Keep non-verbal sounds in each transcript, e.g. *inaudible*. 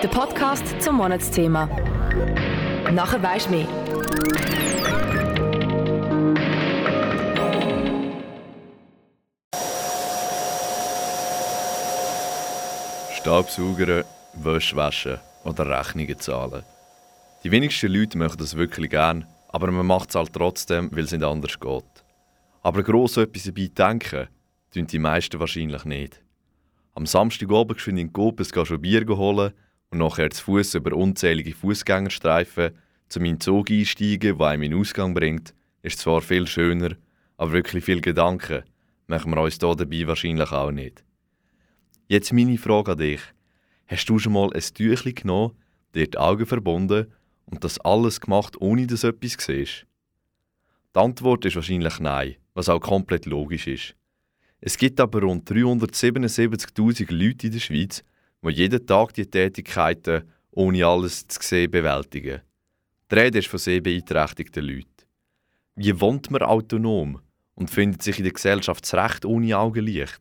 Der Podcast zum Monatsthema. Nachher weisst mehr. Staubsaugern, Wäsche waschen oder Rechnungen zahlen. Die wenigsten Leute möchten das wirklich gern, aber man macht es halt trotzdem, weil es nicht anders geht. Aber gross etwas dabei denken, tun die meisten wahrscheinlich nicht. Am Samstagabend geschwind in Kopes schon Bier holen und nachher zu Fuß über unzählige Fußgängerstreifen zu meinem Zug einsteigen, der einem in den Ausgang bringt, ist zwar viel schöner, aber wirklich viel Gedanken machen wir uns hier dabei wahrscheinlich auch nicht. Jetzt meine Frage an dich. Hast du schon mal ein Tüchlein genommen, dir die Augen verbunden und das alles gemacht, ohne dass du etwas siehst? Die Antwort ist wahrscheinlich nein, was auch komplett logisch ist. Es gibt aber rund 377.000 Leute in der Schweiz, die jeden Tag die Tätigkeiten ohne alles zu sehen bewältigen. Die Rede ist von sehr beeinträchtigten Leuten. Wie wohnt man autonom und findet sich in der Gesellschaft zurecht ohne Augenlicht?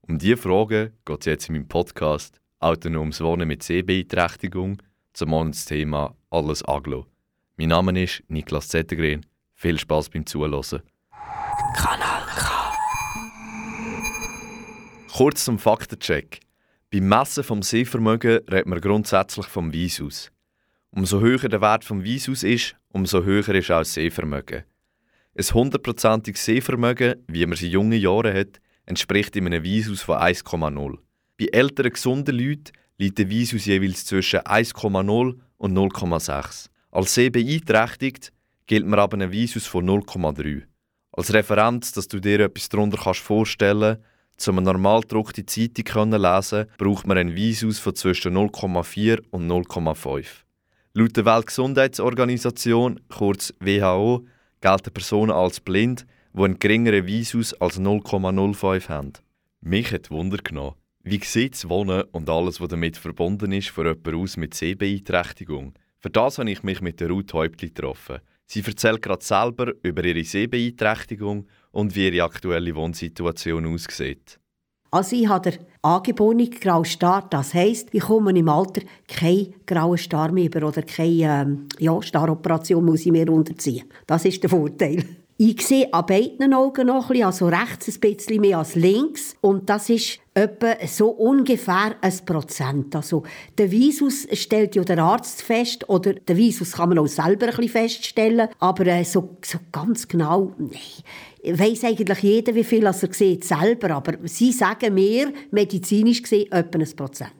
Um diese Fragen geht es jetzt in meinem Podcast Autonomes Wohnen mit Sehbeeinträchtigung zum Monatsthema Alles Aglo. Mein Name ist Niklas Zettergren. Viel Spaß beim Zuhören. Kanal K. Kurz zum Faktencheck. Beim Messen vom Sehvermögen redet man grundsätzlich vom Weißhaus. Umso höher der Wert vom Weißhaus ist, umso höher ist auch das Sehvermögen. Ein hundertprozentiges Sehvermögen, wie man es in jungen Jahren hat, entspricht in einem Weißhaus von 1,0. Bei älteren gesunden Leuten liegt der Weißhaus jeweils zwischen 1,0 und 0,6. Als sehbeeinträchtigt gilt man aber ein Weißhaus von 0,3. Als Referenz, dass du dir etwas darunter kannst vorstellen kannst, um eine normal gedruckte Zeitung zu lesen, braucht man ein Weißhaus von zwischen 0,4 und 0,5. Laut der Weltgesundheitsorganisation, kurz WHO, gelten Personen als blind, die einen geringeren Weishaus als 0,05 haben. Mich hat Wunder genommen, wie sieht das Wohnen und alles, was damit verbunden ist, von jemandem aus mit Sehbeeinträchtigung? Für das habe ich mich mit der Ruth Häuptli getroffen. Sie erzählt gerade selber über ihre Sehbeeinträchtigung und wie ihre aktuelle Wohnsituation aussieht. Also ich habe den angeborenen grauen Star, das heisst, ich komme im Alter keinen grauen Star mehr über oder keine ähm, ja, Staroperation muss ich mehr unterziehen. Das ist der Vorteil. Ich sehe an beiden Augen noch ein bisschen, also rechts ein bisschen mehr als links. Und das ist etwa so ungefähr ein Prozent. Also der Visus stellt ja der Arzt fest, oder der Visus kann man auch selber ein bisschen feststellen, aber äh, so, so ganz genau, nein. Weiss eigentlich jeder, wie viel er sieht selber, aber sie sagen mir, medizinisch gesehen, etwa ein Prozent.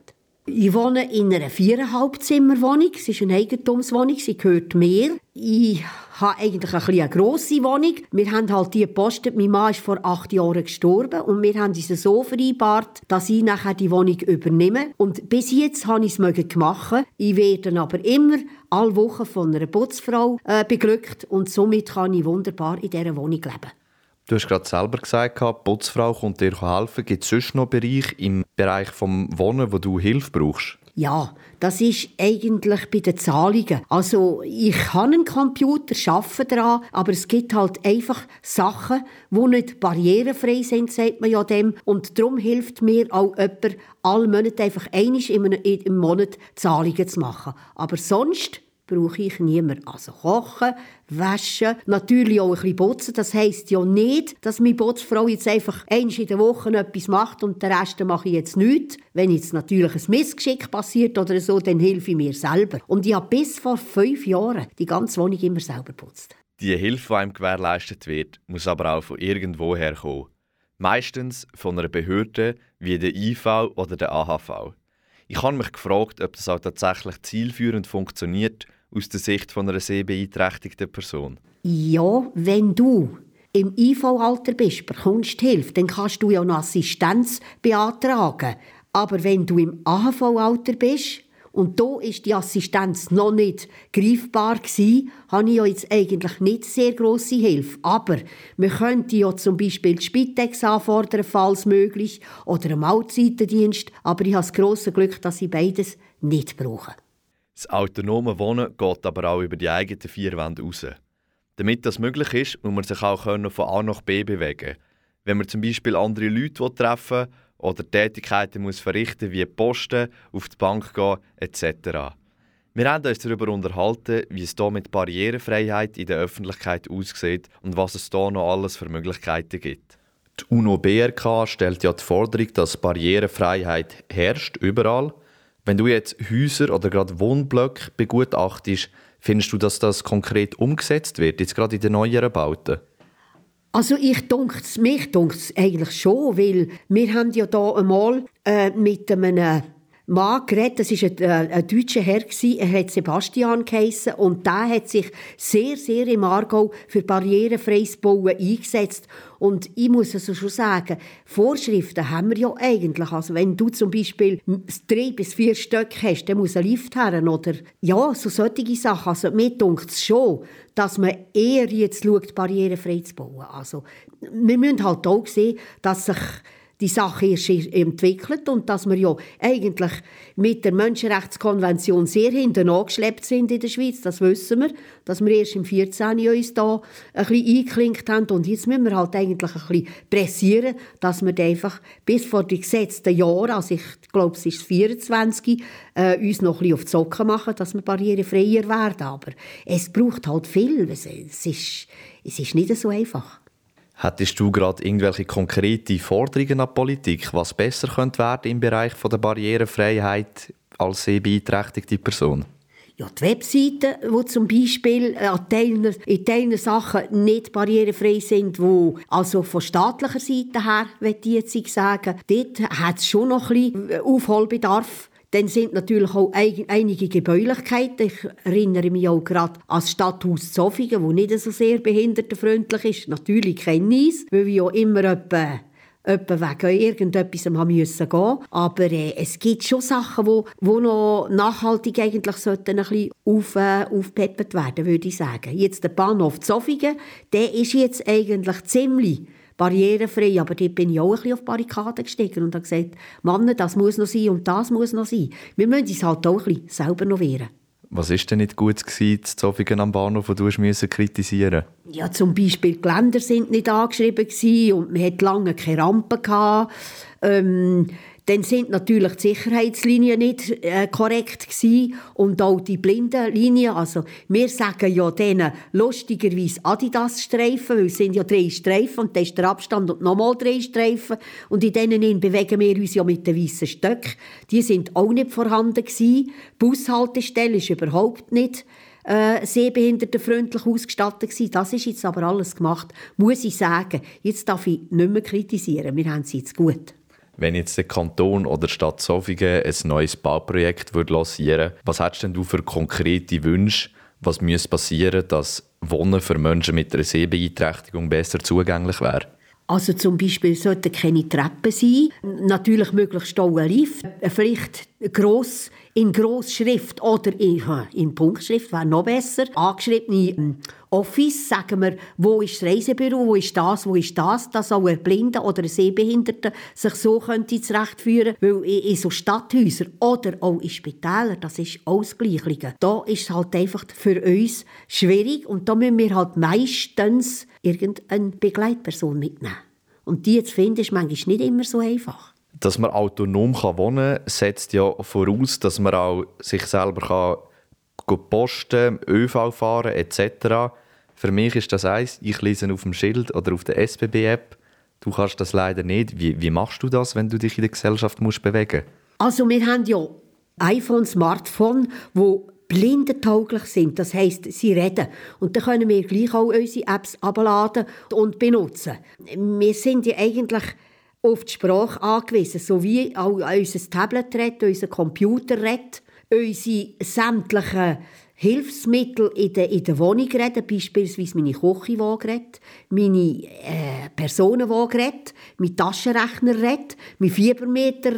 Ich wohne in einer viereinhalb Zimmerwohnung. Es ist eine Eigentumswohnung, sie gehört mir. Ich habe eigentlich ein eine grosse Wohnung. Wir haben halt die gepostet. Mein Mann ist vor acht Jahren gestorben und wir haben uns so vereinbart, dass ich nachher die Wohnung übernehme. Und bis jetzt habe ich es gemacht. Ich werde aber immer alle Wochen von einer Putzfrau äh, beglückt und somit kann ich wunderbar in dieser Wohnung leben. Du hast gerade selber gesagt, die Putzfrau kommt dir helfen. Gibt es sonst noch Bereich im Bereich des Wohnen, wo du Hilfe brauchst? Ja, das ist eigentlich bei den Zahlungen. Also ich kann einen Computer, arbeite daran, aber es gibt halt einfach Sachen, die nicht barrierefrei sind, sagt man ja dem. Und darum hilft mir auch jemand, alle Monate einfach einmal im Monat Zahlungen zu machen. Aber sonst brauche ich niemand. Also kochen, waschen, natürlich auch ein bisschen putzen. Das heisst ja nicht, dass meine Putzfrau jetzt einfach einmal in der Woche etwas macht und den Rest mache ich jetzt nichts. Wenn jetzt natürlich ein Missgeschick passiert oder so, dann helfe ich mir selber. Und ich habe bis vor fünf Jahren die ganze Wohnung immer selber putzt. Die Hilfe, die einem gewährleistet wird, muss aber auch von irgendwoher kommen. Meistens von einer Behörde wie der IV oder der AHV. Ich habe mich gefragt, ob das auch tatsächlich zielführend funktioniert aus der Sicht von einer sehbeeinträchtigten Person? Ja, wenn du im IV-Alter bist, bekommst Hilfe, dann kannst du ja noch Assistenz beantragen. Aber wenn du im AHV-Alter bist und da ist die Assistenz noch nicht greifbar gsi, habe ich ja jetzt eigentlich nicht sehr große Hilfe. Aber man könnte ja zum Beispiel die Spitex anfordern, falls möglich, oder einen Mahlzeitendienst. Aber ich habe das grosse Glück, dass ich beides nicht brauche. Das autonome Wohnen geht aber auch über die eigenen vier Wände raus. Damit das möglich ist, muss man sich auch von A nach B bewegen. Wenn man zum Beispiel andere Leute treffen oder Tätigkeiten muss verrichten wie Posten, auf die Bank gehen etc. Wir haben uns darüber unterhalten, wie es hier mit Barrierefreiheit in der Öffentlichkeit aussieht und was es hier noch alles für Möglichkeiten gibt. Die UNO-BRK stellt ja die Forderung, dass Barrierefreiheit herrscht überall. Wenn du jetzt Häuser oder gerade Wohnblöcke begutachtest, findest du, dass das konkret umgesetzt wird, jetzt gerade in den neueren Bauten? Also ich dunkt's, mich dunkt eigentlich schon, weil wir haben ja da einmal äh, mit einem Mann geredet, das war ein, äh, ein deutscher Herr, er hat Sebastian geheissen, und der hat sich sehr, sehr im Aargau für barrierefreies Bauen eingesetzt. Und ich muss also schon sagen, Vorschriften haben wir ja eigentlich. Also wenn du zum Beispiel drei bis vier Stück hast, dann muss ein Lift her, oder ja, so solche Sachen. Also mir dunkt es schon, dass man eher jetzt schaut, barrierefrei zu bauen. Also wir müssen halt auch sehen, dass sich die Sache ist entwickelt und dass wir ja eigentlich mit der Menschenrechtskonvention sehr hinten angeschleppt sind in der Schweiz, das wissen wir, dass wir erst im 14. uns da ein bisschen eingeklinkt haben und jetzt müssen wir halt eigentlich ein bisschen pressieren, dass wir einfach bis vor die gesetzten Jahre, also ich glaube es ist 24, äh, uns noch ein bisschen auf die Socken machen, dass wir barrierefreier werden, aber es braucht halt viel, es ist, es ist nicht so einfach. Hättest du gerade irgendwelche konkrete Forderungen an die Politik, was besser könnte werden im Bereich von der Barrierefreiheit als sehbeeinträchtigte Person? Ja, die Webseiten, die zum Beispiel äh, an Teilen, in Teilen Sachen nicht barrierefrei sind, wo also von staatlicher Seite her, würde ich jetzt sagen, dort hat es schon noch ein bisschen Aufholbedarf. Dann sind natürlich auch einige Gebäulichkeiten. Ich erinnere mich auch gerade an das Stadthaus Zofingen, das nicht so sehr behindertenfreundlich ist. Natürlich kenne ich es, weil wir ja immer etwa etwa wegen irgendetwas haben müssen. Aber äh, es gibt schon Sachen, die wo, wo noch nachhaltig eigentlich sollten ein bisschen auf, äh, aufpeppert werden, würde ich sagen. Jetzt der Bahnhof Zofingen, der ist jetzt eigentlich ziemlich barrierefrei. Aber dort bin ich auch ein bisschen auf die Barrikaden gestiegen und habe gesagt, Mann, das muss noch sein und das muss noch sein. Wir müssen uns halt auch ein bisschen selber noch wehren. Was war denn nicht gut gewesen, zu Zofingen am Bahnhof, wo du musst kritisieren Ja, zum Beispiel die Geländer sind nicht angeschrieben und man hatte lange keine Rampen. Gehabt. Ähm, dann sind natürlich die Sicherheitslinien nicht äh, korrekt gewesen und auch die Blindenlinien. Also wir sagen ja denen lustigerweise Adidas-Streifen, weil es sind ja drei Streifen und dann ist der Abstand und nochmal drei Streifen und in denen bewegen wir uns ja mit den weißen Stöcken. Die sind auch nicht vorhanden gewesen. Bushaltestelle ist überhaupt nicht äh, sehbehindertenfreundlich ausgestattet gewesen. Das ist jetzt aber alles gemacht, muss ich sagen. Jetzt darf ich nicht mehr kritisieren. Wir haben es jetzt gut. Wenn jetzt der Kanton oder die Stadt Zofingen ein neues Bauprojekt lancieren würde, was hättest denn du für konkrete Wünsche? Was müsste passieren, dass Wohnen für Menschen mit einer Sehbeeinträchtigung besser zugänglich wäre? Also zum Beispiel sollten keine Treppen sein, natürlich möglichst auch ein Lift, vielleicht gross, in Grossschrift oder in, in Punktschrift wäre noch besser. Angeschriebene ähm, Office, sagen wir, wo ist das Reisebüro, wo ist das, wo ist das, dass auch ein Blinder oder ein Sehbehinderter sich so könnte zurechtführen Weil in so Stadthäusern oder auch in Spitälern, das ist Ausgleichliche. Da ist es halt einfach für uns schwierig und da müssen wir halt meistens irgendeine Begleitperson mitnehmen. Und die zu finden, ist manchmal nicht immer so einfach. Dass man autonom wohnen kann, setzt ja voraus, dass man auch sich selber kann posten, ÖV fahren etc. Für mich ist das eins, ich lese auf dem Schild oder auf der SBB-App. Du kannst das leider nicht. Wie, wie machst du das, wenn du dich in der Gesellschaft musst bewegen Also wir haben ja iPhone, Smartphone, wo blindentauglich sind. Das heißt, sie reden. Und dann können wir gleich auch unsere Apps abladen und benutzen. Wir sind ja eigentlich auf die Sprache angewiesen, so wie auch unser Tablet unser Computer unsere sämtlichen Hilfsmittel in der, in der Wohnung reden, beispielsweise meine Küche, redet, meine äh, redet, mein Taschenrechner redet, mein Fiebermeter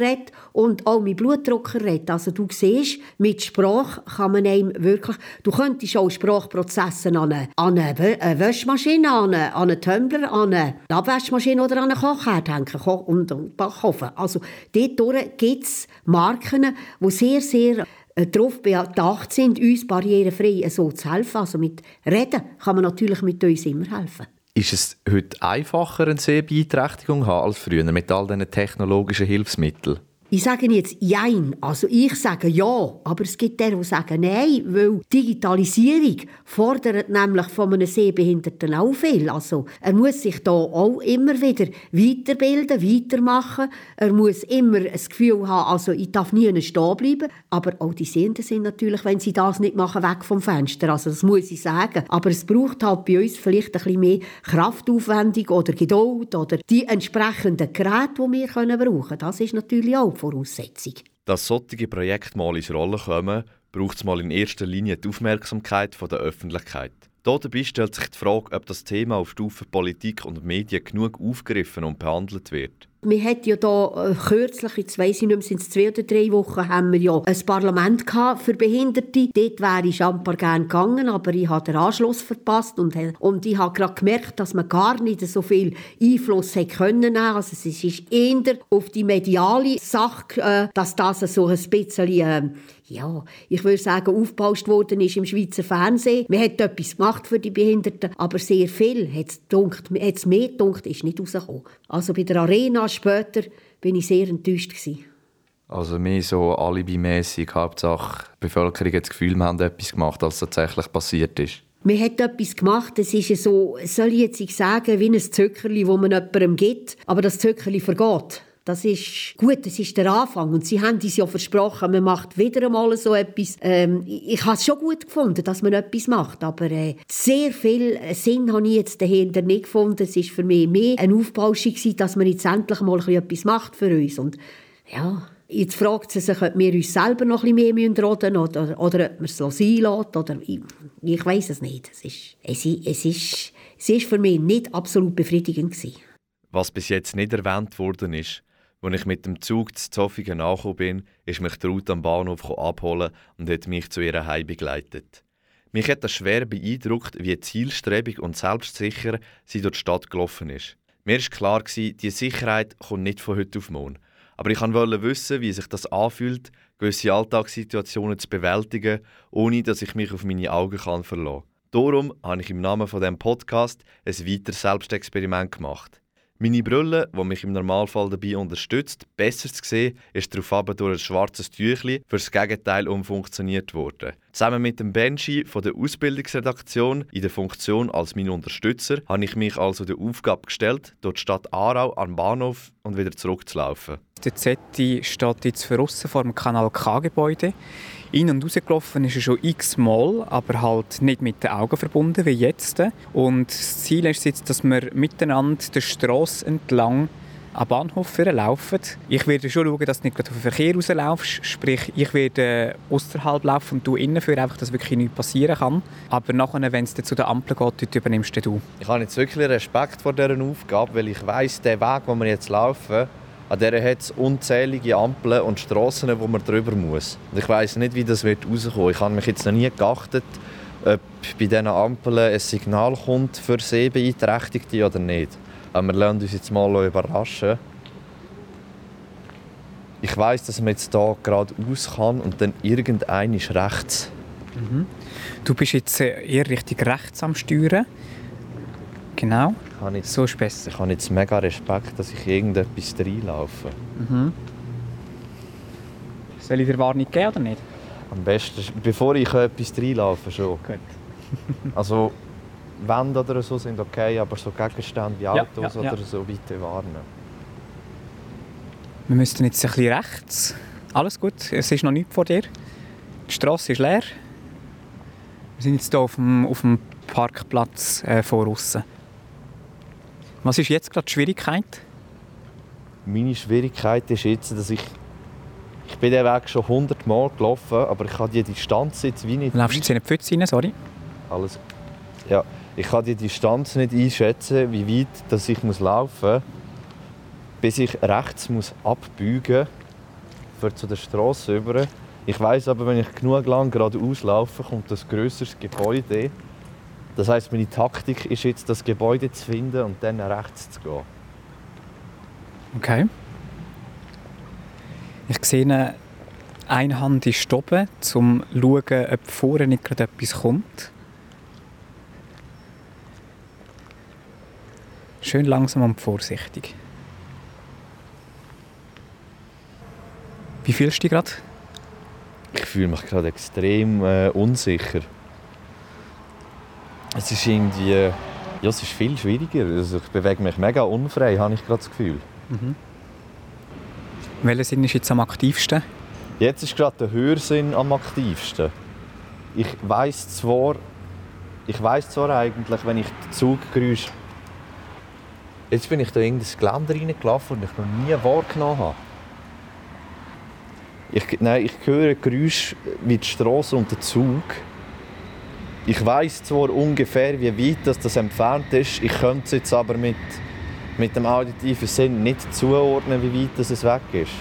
und auch mein Blutdrucker. Also du siehst, mit Sprache kann man einem wirklich, du könntest auch Sprachprozesse an eine, eine Wäschmaschine, an einen, an einen Tumbler, an eine Abwaschmaschine oder an einen Kochherd hängen und, und Backofen. Also dort gibt es Marken, die sehr, sehr darauf bedacht sind, uns barrierefrei so zu helfen. Also mit Reden kann man natürlich mit uns immer helfen. Ist es heute einfacher, eine Sehbeeinträchtigung zu haben als früher mit all diesen technologischen Hilfsmitteln? Ich sage jetzt Jein. Also ich sage ja, aber es gibt der, die sagen Nein, weil Digitalisierung fordert nämlich von einem Sehbehinderten auch viel. Also er muss sich da auch immer wieder weiterbilden, weitermachen. Er muss immer das Gefühl haben, also ich darf nie stehen bleiben. Aber auch die Sehenden sind natürlich, wenn sie das nicht machen, weg vom Fenster. Also das muss ich sagen. Aber es braucht halt bei uns vielleicht ein bisschen mehr Kraftaufwendung oder Geduld oder die entsprechenden Geräte, die wir können brauchen können. Das ist natürlich auch Voraussetzung. Dass solche Projekte mal ins Rollen kommen, braucht es mal in erster Linie die Aufmerksamkeit der Öffentlichkeit. Dabei stellt sich die Frage, ob das Thema auf Stufe Politik und Medien genug aufgegriffen und behandelt wird. Wir hatten ja da äh, kürzlich, jetzt weiss ich nicht mehr, sind es zwei oder drei Wochen, haben wir ja ein Parlament für Behinderte. Dort wäre ich schon ein paar gerne gegangen, aber ich habe den Anschluss verpasst und, und ich habe gerade gemerkt, dass man gar nicht so viel Einfluss hätte können Also es ist eher auf die mediale Sache, äh, dass das so ein bisschen, äh, ja, ich würde sagen, aufgebaut worden ist im Schweizer Fernsehen. Man hat etwas gemacht für die Behinderten, aber sehr viel hat es mehr gedunkt, ist nicht rausgekommen. Also bei der Arena später bin ich sehr enttäuscht gewesen. Also mehr so alibimäßig, Hauptsache die Bevölkerung hat das Gefühl, wir haben etwas gemacht, als tatsächlich passiert ist. Man hat etwas gemacht, es ist so, soll ich jetzt sagen, wie ein Zöckerli, wo man jemandem gibt, aber das Zöckerli vergeht. Das ist gut, das ist der Anfang. Und sie haben uns ja versprochen, man macht wieder einmal so etwas. Ähm, ich, habe es schon gut gefunden, dass man etwas macht, aber äh, sehr viel Sinn habe ich jetzt dahinter nicht gefunden. Es war für mich mehr eine Aufbauschung, dass man jetzt endlich mal etwas macht für uns. Und ja, Jetzt fragt sie sich, ob wir uns selber noch ein bisschen mehr roden müssen oder, oder ob wir es sein lassen. Oder, ich, ich weiß es nicht. Es ist, es, ist, es, ist, es ist für mich nicht absolut befriedigend. Gewesen. Was bis jetzt nicht erwähnt worden ist, als ich mit dem Zug zu Zofingen angekommen bin, ist mich die Route am Bahnhof abholen und hat mich zu ihrer Heim begleitet. Mich hat das schwer beeindruckt, wie zielstrebig und selbstsicher sie durch die Stadt gelaufen ist. Mir war klar, die Sicherheit kommt nicht von heute auf morgen. Aber ich wollte wissen, wie sich das anfühlt, gewisse Alltagssituationen zu bewältigen, ohne dass ich mich auf meine Augen kann verlassen kann. Darum habe ich im Namen von dem Podcast ein weiteres Selbstexperiment gemacht. Meine Brille, die mich im Normalfall dabei unterstützt, besser zu sehen, ist daraufhin durch ein schwarzes Tüchli fürs Gegenteil umfunktioniert worden. Zusammen mit dem Benji von der Ausbildungsredaktion in der Funktion als mein Unterstützer habe ich mich also der Aufgabe gestellt, durch die Stadt Aarau am Bahnhof und wieder zurückzulaufen. Der Zetti steht jetzt für vor dem Kanal K-Gebäude. In- und rausgelaufen ist er schon x-mal, aber halt nicht mit den Augen verbunden wie jetzt. Und das Ziel ist jetzt, dass wir miteinander der Straße entlang am Bahnhof laufen. Ich werde schon schauen, dass du nicht auf den Verkehr rauslaufst. Sprich, ich werde außerhalb laufen und du innen für einfach, dass wirklich nichts passieren kann. Aber nachher, wenn es zu der Ampel geht, übernimmst du. Ich habe jetzt wirklich Respekt vor dieser Aufgabe, weil ich weiß, der Weg, den wir jetzt laufen, an der hat es unzählige Ampeln und Strassen, wo man drüber muss. Und ich weiß nicht, wie das wird rauskommen. Ich habe mich jetzt noch nie geachtet, ob bei diesen Ampeln ein Signal kommt für Sehbeeinträchtigte oder nicht. Aber wir lassen uns jetzt mal überraschen. Ich weiß, dass man jetzt hier geradeaus kann und dann irgendein ist rechts. Mhm. Du bist jetzt äh, eher richtig rechts am Steuern. Genau. Jetzt, so ist besser. Ich habe jetzt mega Respekt, dass ich irgendetwas reinlaufe. Mhm. Soll ich dir Warnung geben oder nicht? Am besten, bevor ich etwas reinlaufe, schon. Gut. *laughs* also, Wände oder so sind okay, aber so Gegenstände wie Autos ja, ja, ja. oder so bitte warnen. Wir müssten jetzt ein bisschen rechts. Alles gut, es ist noch nichts vor dir. Die Straße ist leer. Wir sind jetzt hier auf dem, auf dem Parkplatz äh, vor außen. Was ist jetzt gerade die Schwierigkeit? Meine Schwierigkeit ist jetzt, dass ich ich bin den Weg schon 100 Mal gelaufen, aber ich kann die Distanz jetzt wie nicht... Du läufst jetzt in eine Pfütze rein, sorry. Alles... Ja, ich kann die Distanz nicht einschätzen, wie weit dass ich muss laufen muss, bis ich rechts muss abbiegen muss, zu der Straße über. Ich weiß aber, wenn ich genug lang geradeaus laufe, kommt das grösseres Gebäude das heißt, meine Taktik ist jetzt, das Gebäude zu finden und dann rechts zu gehen. Okay. Ich sehe, eine Hand ist oben, um zu schauen, ob vorne nicht gerade etwas kommt. schön langsam und vorsichtig. Wie fühlst du dich gerade? Ich fühle mich gerade extrem äh, unsicher. Es ist irgendwie... Ja, es ist viel schwieriger. Also ich bewege mich mega unfrei, habe ich gerade das Gefühl. Welcher Sinn ist jetzt am aktivsten? Jetzt ist gerade der Hörsinn am aktivsten. Ich weiß zwar, ich weiß zwar eigentlich, wenn ich den Zuggeräusch... Jetzt bin ich da in das Geländer reingelaufen und ich noch nie wahrgenommen habe. Ich, nein, ich höre Geräusche wie die Straße und der Zug. Ich weiß zwar ungefähr, wie weit das, das entfernt ist. Ich könnte es jetzt aber mit, mit dem auditiven Sinn nicht zuordnen, wie weit das es weg ist.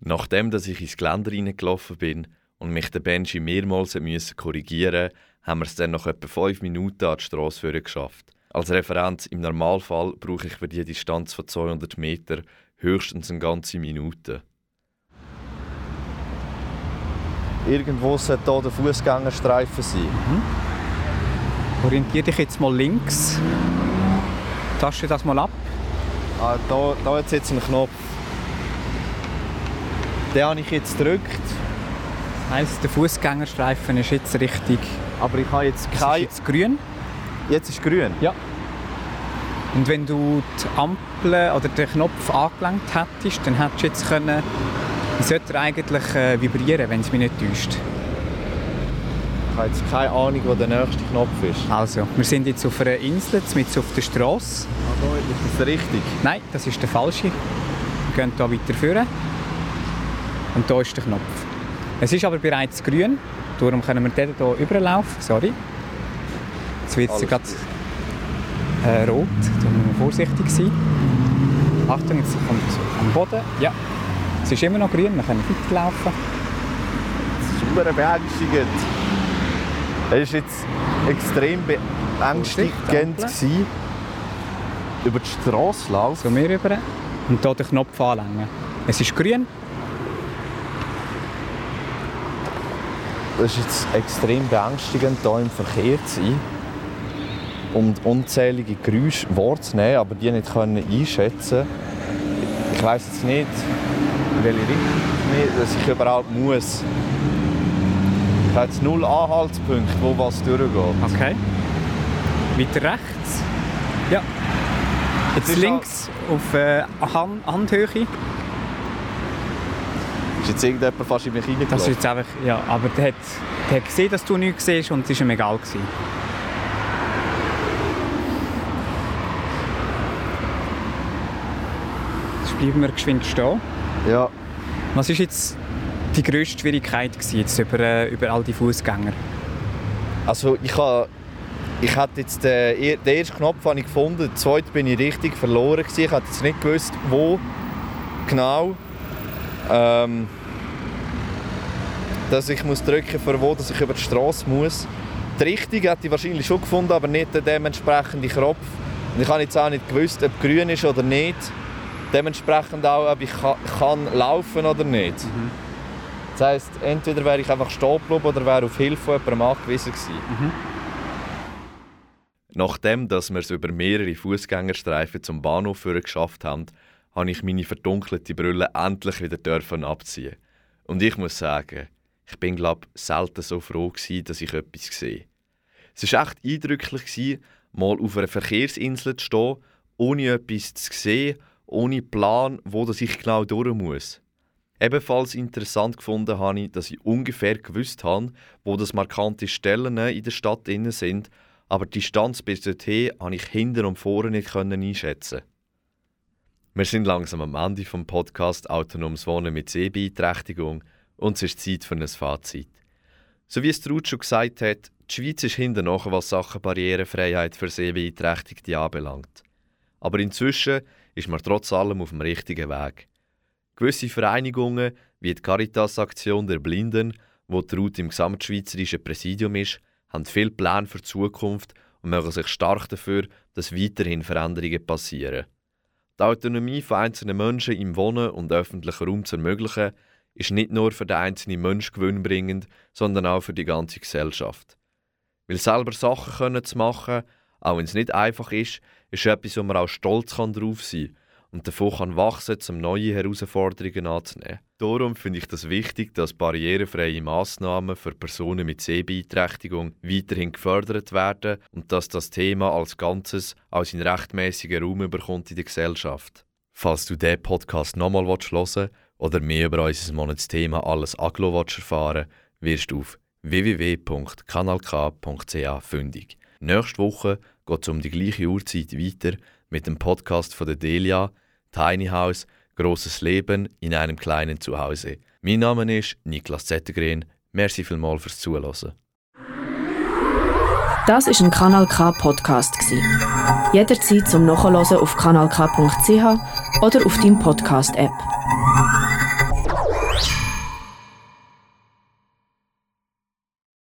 Nachdem dass ich ins Geländer reingelaufen bin und mich der Benji mehrmals müssen korrigieren haben wir es dann nach etwa fünf Minuten an die Strasse geschafft. Als Referenz im Normalfall brauche ich für die Distanz von 200 Meter höchstens eine ganze Minute. Irgendwo sollte hier der Fußgängerstreifen sein. Orientiere dich jetzt mal links. Tasche das mal ab. Ah, da, da hat es jetzt einen Knopf. Den habe ich jetzt gedrückt, Das heisst, der Fußgängerstreifen ist jetzt richtig. aber ich habe jetzt Es ist kein... jetzt grün. Jetzt ist grün. Ja. Und wenn du die Ampel oder den Knopf angelenkt hättest, dann hättest du jetzt können, sollte er eigentlich äh, vibrieren, wenn es mich nicht täuscht. Ich habe jetzt keine Ahnung, wo der nächste Knopf ist. Also, wir sind jetzt auf einer Insel, mitten auf der Straße. Ah, da ist das richtig. Nein, das ist der falsche. Wir gehen hier weiter führen. Und da ist der Knopf. Es ist aber bereits grün, darum können wir den hier überlaufen. Sorry. Jetzt wird es gerade äh, rot, da müssen wir vorsichtig sein. Achtung, jetzt kommt es am Boden. Ja, es ist immer noch grün, wir können weiterlaufen. Super beängstigend. Es war jetzt extrem beängstigend, gewesen, über die Straße laufen. So, wir rüber. Und hier den Knopf anlängen. Es ist grün. Es ist jetzt extrem beängstigend, hier im Verkehr zu sein und unzählige Geräusche wahrzunehmen, aber die nicht können einschätzen Ich weiß jetzt nicht, welche Richtung ich- dass ich überhaupt muss. Ich habe jetzt null Anhaltspunkte, wo was durchgeht. Okay. Weiter rechts. Ja. Jetzt links auf äh, Hand Handhöhe. Ist jetzt irgendjemand fast in mich Das ist reingelaufen? jetzt einfach, ja, aber der hat, der hat gesehen, dass du nichts siehst und es war ihm egal. Gewesen. Jetzt bleiben wir geschwind stehen. Ja, Was war jetzt die grösste Schwierigkeit jetzt über, äh, über all die Fußgänger? also ich habe... Ich hatte jetzt den, er- den ersten Knopf habe ich gefunden, den zweiten bin ich richtig verloren gewesen. Ich hatte jetzt nicht gewusst, wo genau. Ähm, dass ich muss drücken für wo, dass ich über die Straße muss. Die Richtung hätte ich wahrscheinlich schon gefunden, aber nicht der dementsprechende Knopf. Und ich habe jetzt auch nicht gewusst, ob grün ist oder nicht. Dementsprechend auch, ob ich ka- kann laufen oder nicht. Das heisst, entweder wäre ich einfach stehen geblieben oder wäre auf Hilfe von jemandem angewiesen gewesen. Nachdem dass wir es über mehrere Fußgängerstreifen zum Bahnhof führen geschafft haben, habe ich meine verdunkelte Brille endlich wieder dürfen abziehen. Und ich muss sagen, ich bin glaube selten so froh gewesen, dass ich etwas sehe. Es war echt eindrücklich, gewesen, mal auf einer Verkehrsinsel zu stehen, ohne etwas zu sehen, ohne Plan, wo ich genau durch muss. Ebenfalls interessant gefunden habe ich, dass ich ungefähr gewusst habe, wo das markante Stellen in der Stadt innen sind, aber die Distanz bis dorthin konnte ich hinten und vorne nicht einschätzen. Wir sind langsam am Ende vom Podcast Autonomes Wohnen mit Sehbeeinträchtigung und es ist Zeit für ein Fazit. So wie es Ruth schon gesagt hat, die Schweiz ist hinten nach, was Sachen Barrierefreiheit für Sehbeeinträchtigte anbelangt. Aber inzwischen ist man trotz allem auf dem richtigen Weg. Gewisse Vereinigungen, wie die Caritas-Aktion der Blinden, wo die Ruth im gesamtschweizerischen Präsidium ist, haben viele Pläne für die Zukunft und machen sich stark dafür, dass weiterhin Veränderungen passieren. Die Autonomie von einzelnen Menschen im Wohnen und öffentlichen Raum zu ermöglichen, ist nicht nur für den einzelnen Mensch gewinnbringend, sondern auch für die ganze Gesellschaft. Weil selber Sachen können zu machen, auch wenn es nicht einfach ist, ist etwas, wo man auch stolz kann drauf sein kann und davon kann wachsen, um neue Herausforderungen anzunehmen. Darum finde ich das wichtig, dass barrierefreie Massnahmen für Personen mit Sehbeeinträchtigung weiterhin gefördert werden und dass das Thema als Ganzes auch seinen rechtmäßigen Raum bekommt in der Gesellschaft. Falls du diesen Podcast nochmal hören willst oder mehr über unser Monatsthema «Alles Aglo» erfahren wirst du auf www.kanalk.ch fündig. Nächste Woche geht es um die gleiche Uhrzeit weiter mit dem Podcast von der Delia Tiny House Großes Leben in einem kleinen Zuhause. Mein Name ist Niklas Zettergren. Merci vielmals fürs Zuhören. Das ist ein Kanal K Podcast Jederzeit zum Nachhören auf kanalk.ch oder auf deinem Podcast App.